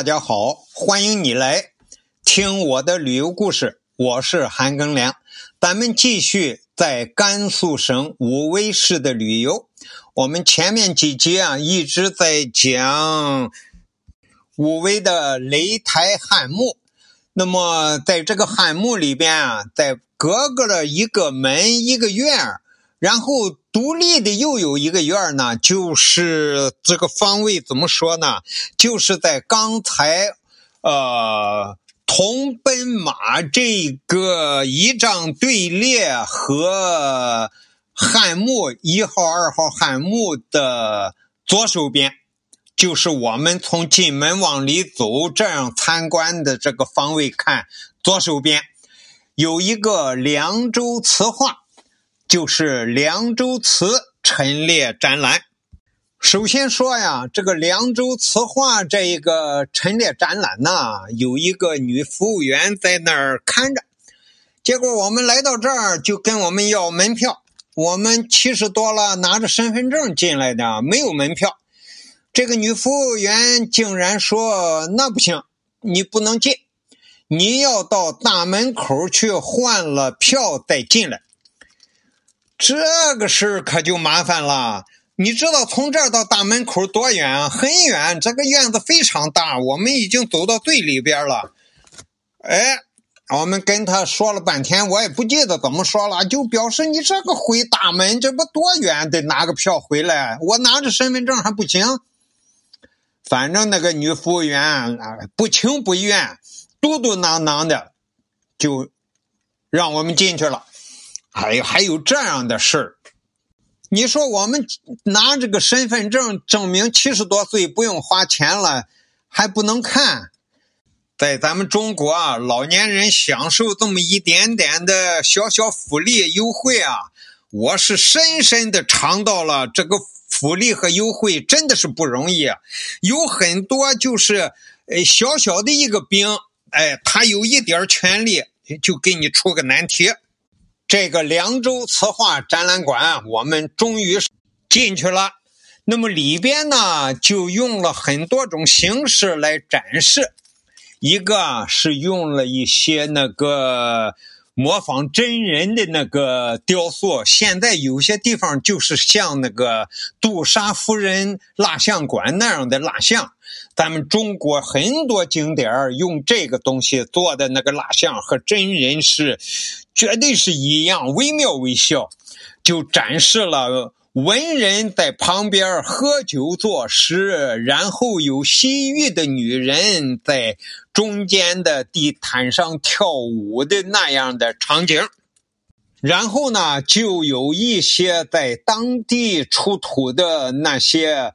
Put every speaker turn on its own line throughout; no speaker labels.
大家好，欢迎你来听我的旅游故事。我是韩庚良，咱们继续在甘肃省武威市的旅游。我们前面几集啊一直在讲武威的雷台汉墓。那么在这个汉墓里边啊，在隔个的一个门一个院然后独立的又有一个院呢，就是这个方位怎么说呢？就是在刚才呃。铜奔马这个仪仗队列和汉墓一号、二号汉墓的左手边，就是我们从进门往里走这样参观的这个方位看，左手边有一个凉州词画，就是凉州词陈列展览。首先说呀，这个凉州词画这一个陈列展览呐，有一个女服务员在那儿看着。结果我们来到这儿，就跟我们要门票。我们七十多了，拿着身份证进来的，没有门票。这个女服务员竟然说：“那不行，你不能进，你要到大门口去换了票再进来。”这个事儿可就麻烦了。你知道从这儿到大门口多远啊？很远，这个院子非常大，我们已经走到最里边了。哎，我们跟他说了半天，我也不记得怎么说了，就表示你这个回大门，这不多远，得拿个票回来。我拿着身份证还不行。反正那个女服务员啊，不情不愿，嘟嘟囔囔的，就让我们进去了。还有，还有这样的事儿。你说我们拿这个身份证证明七十多岁不用花钱了，还不能看？在咱们中国啊，老年人享受这么一点点的小小福利优惠啊，我是深深的尝到了这个福利和优惠真的是不容易。有很多就是呃小小的一个兵，哎，他有一点权利就给你出个难题。这个凉州词画展览馆，我们终于进去了。那么里边呢，就用了很多种形式来展示。一个是用了一些那个模仿真人的那个雕塑，现在有些地方就是像那个杜莎夫人蜡像馆那样的蜡像。咱们中国很多景点用这个东西做的那个蜡像和真人是绝对是一样，惟妙惟肖。就展示了文人在旁边喝酒作诗，然后有西域的女人在中间的地毯上跳舞的那样的场景。然后呢，就有一些在当地出土的那些。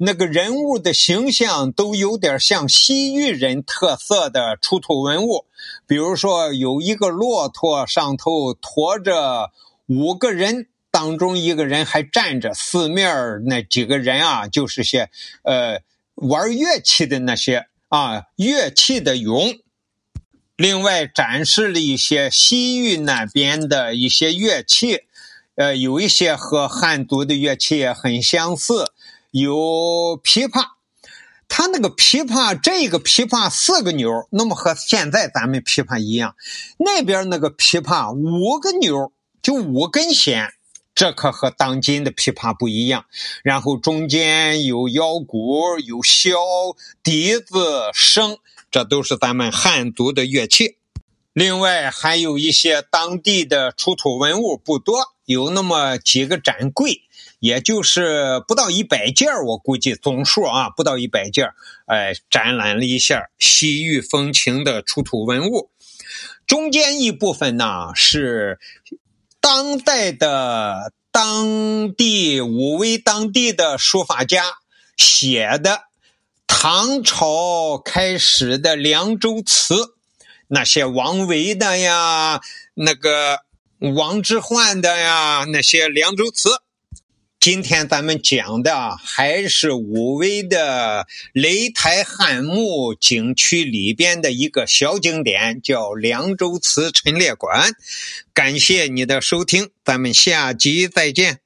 那个人物的形象都有点像西域人特色的出土文物，比如说有一个骆驼上头驮着五个人，当中一个人还站着，四面那几个人啊，就是些呃玩乐器的那些啊乐器的俑。另外展示了一些西域那边的一些乐器，呃，有一些和汉族的乐器很相似。有琵琶，它那个琵琶，这个琵琶四个钮，那么和现在咱们琵琶一样。那边那个琵琶五个钮，就五根弦，这可和当今的琵琶不一样。然后中间有腰鼓、有箫、笛子、笙，这都是咱们汉族的乐器。另外还有一些当地的出土文物不多，有那么几个展柜。也就是不到一百件我估计总数啊，不到一百件哎，展览了一下西域风情的出土文物。中间一部分呢是当代的当地武威当地的书法家写的唐朝开始的凉州词，那些王维的呀，那个王之涣的呀，那些凉州词。今天咱们讲的还是武威的雷台汉墓景区里边的一个小景点，叫凉州词陈列馆。感谢你的收听，咱们下集再见。